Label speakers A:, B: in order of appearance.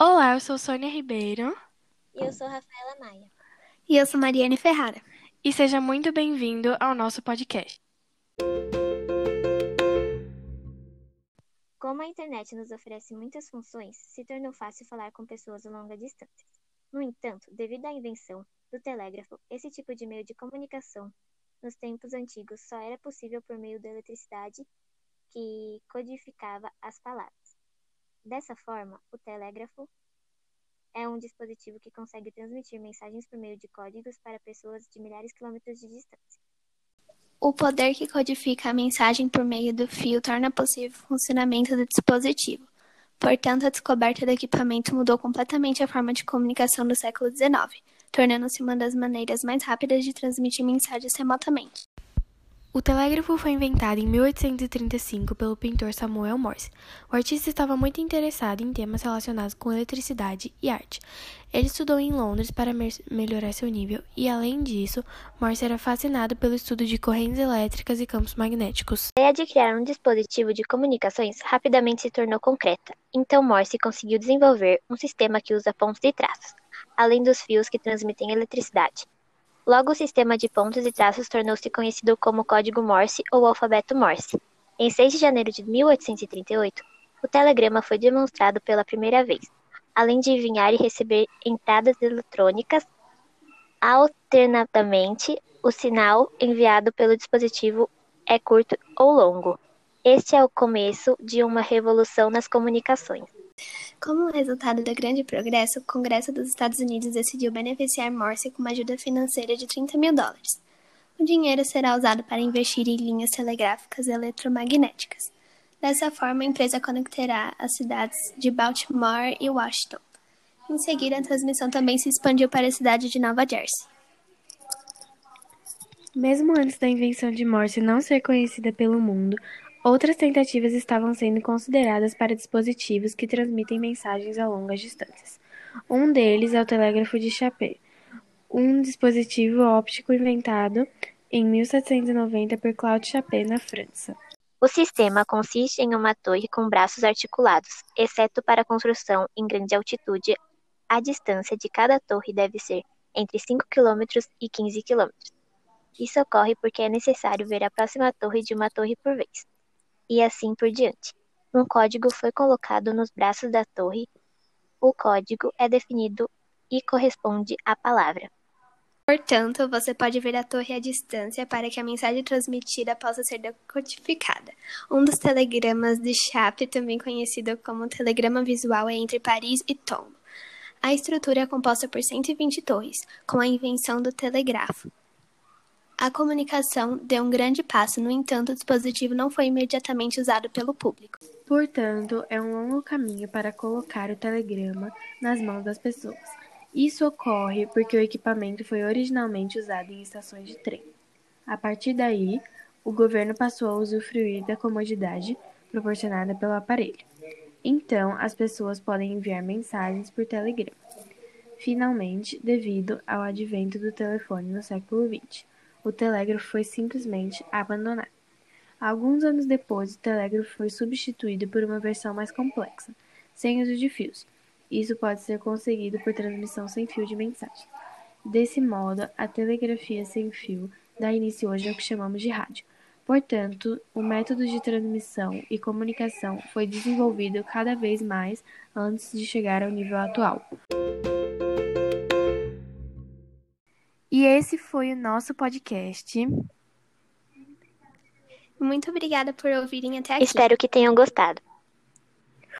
A: Olá, eu sou Sônia Ribeiro.
B: E eu sou Rafaela Maia.
C: E eu sou Mariane Ferrara.
A: E seja muito bem-vindo ao nosso podcast.
B: Como a internet nos oferece muitas funções, se tornou fácil falar com pessoas a longa distância. No entanto, devido à invenção do telégrafo, esse tipo de meio de comunicação nos tempos antigos só era possível por meio da eletricidade que codificava as palavras. Dessa forma, o telégrafo é um dispositivo que consegue transmitir mensagens por meio de códigos para pessoas de milhares de quilômetros de distância.
C: O poder que codifica a mensagem por meio do fio torna possível o funcionamento do dispositivo. Portanto, a descoberta do equipamento mudou completamente a forma de comunicação do século XIX, tornando-se uma das maneiras mais rápidas de transmitir mensagens remotamente.
A: O telégrafo foi inventado em 1835 pelo pintor Samuel Morse. O artista estava muito interessado em temas relacionados com eletricidade e arte. Ele estudou em Londres para me melhorar seu nível e, além disso, Morse era fascinado pelo estudo de correntes elétricas e campos magnéticos.
B: A ideia de criar um dispositivo de comunicações rapidamente se tornou concreta. Então Morse conseguiu desenvolver um sistema que usa pontos e traços, além dos fios que transmitem eletricidade. Logo, o sistema de pontos e traços tornou-se conhecido como Código Morse ou Alfabeto Morse. Em 6 de janeiro de 1838, o telegrama foi demonstrado pela primeira vez, além de enviar e receber entradas eletrônicas. Alternadamente, o sinal enviado pelo dispositivo é curto ou longo. Este é o começo de uma revolução nas comunicações.
C: Como resultado do grande progresso, o Congresso dos Estados Unidos decidiu beneficiar Morse com uma ajuda financeira de 30 mil dólares. O dinheiro será usado para investir em linhas telegráficas eletromagnéticas. Dessa forma, a empresa conectará as cidades de Baltimore e Washington. Em seguida, a transmissão também se expandiu para a cidade de Nova Jersey.
A: Mesmo antes da invenção de Morse não ser conhecida pelo mundo, Outras tentativas estavam sendo consideradas para dispositivos que transmitem mensagens a longas distâncias. Um deles é o telégrafo de Chappé, um dispositivo óptico inventado em 1790 por Claude Chappé na França.
B: O sistema consiste em uma torre com braços articulados, exceto para construção em grande altitude. A distância de cada torre deve ser entre 5 km e 15 km. Isso ocorre porque é necessário ver a próxima torre de uma torre por vez e assim por diante. Um código foi colocado nos braços da torre. O código é definido e corresponde à palavra.
C: Portanto, você pode ver a torre à distância para que a mensagem transmitida possa ser decodificada. Um dos telegramas de Chappe, também conhecido como telegrama visual, é entre Paris e Tombo. A estrutura é composta por 120 torres, com a invenção do telegrafo. A comunicação deu um grande passo, no entanto, o dispositivo não foi imediatamente usado pelo público.
A: Portanto, é um longo caminho para colocar o telegrama nas mãos das pessoas. Isso ocorre porque o equipamento foi originalmente usado em estações de trem. A partir daí, o governo passou a usufruir da comodidade proporcionada pelo aparelho. Então, as pessoas podem enviar mensagens por telegrama. Finalmente, devido ao advento do telefone no século XX, o telégrafo foi simplesmente abandonado. Alguns anos depois, o telégrafo foi substituído por uma versão mais complexa, sem uso de fios. Isso pode ser conseguido por transmissão sem fio de mensagem. Desse modo, a telegrafia sem fio dá início hoje ao que chamamos de rádio. Portanto, o método de transmissão e comunicação foi desenvolvido cada vez mais antes de chegar ao nível atual. Esse foi o nosso podcast.
C: Muito obrigada por ouvirem até aqui.
B: Espero que tenham gostado.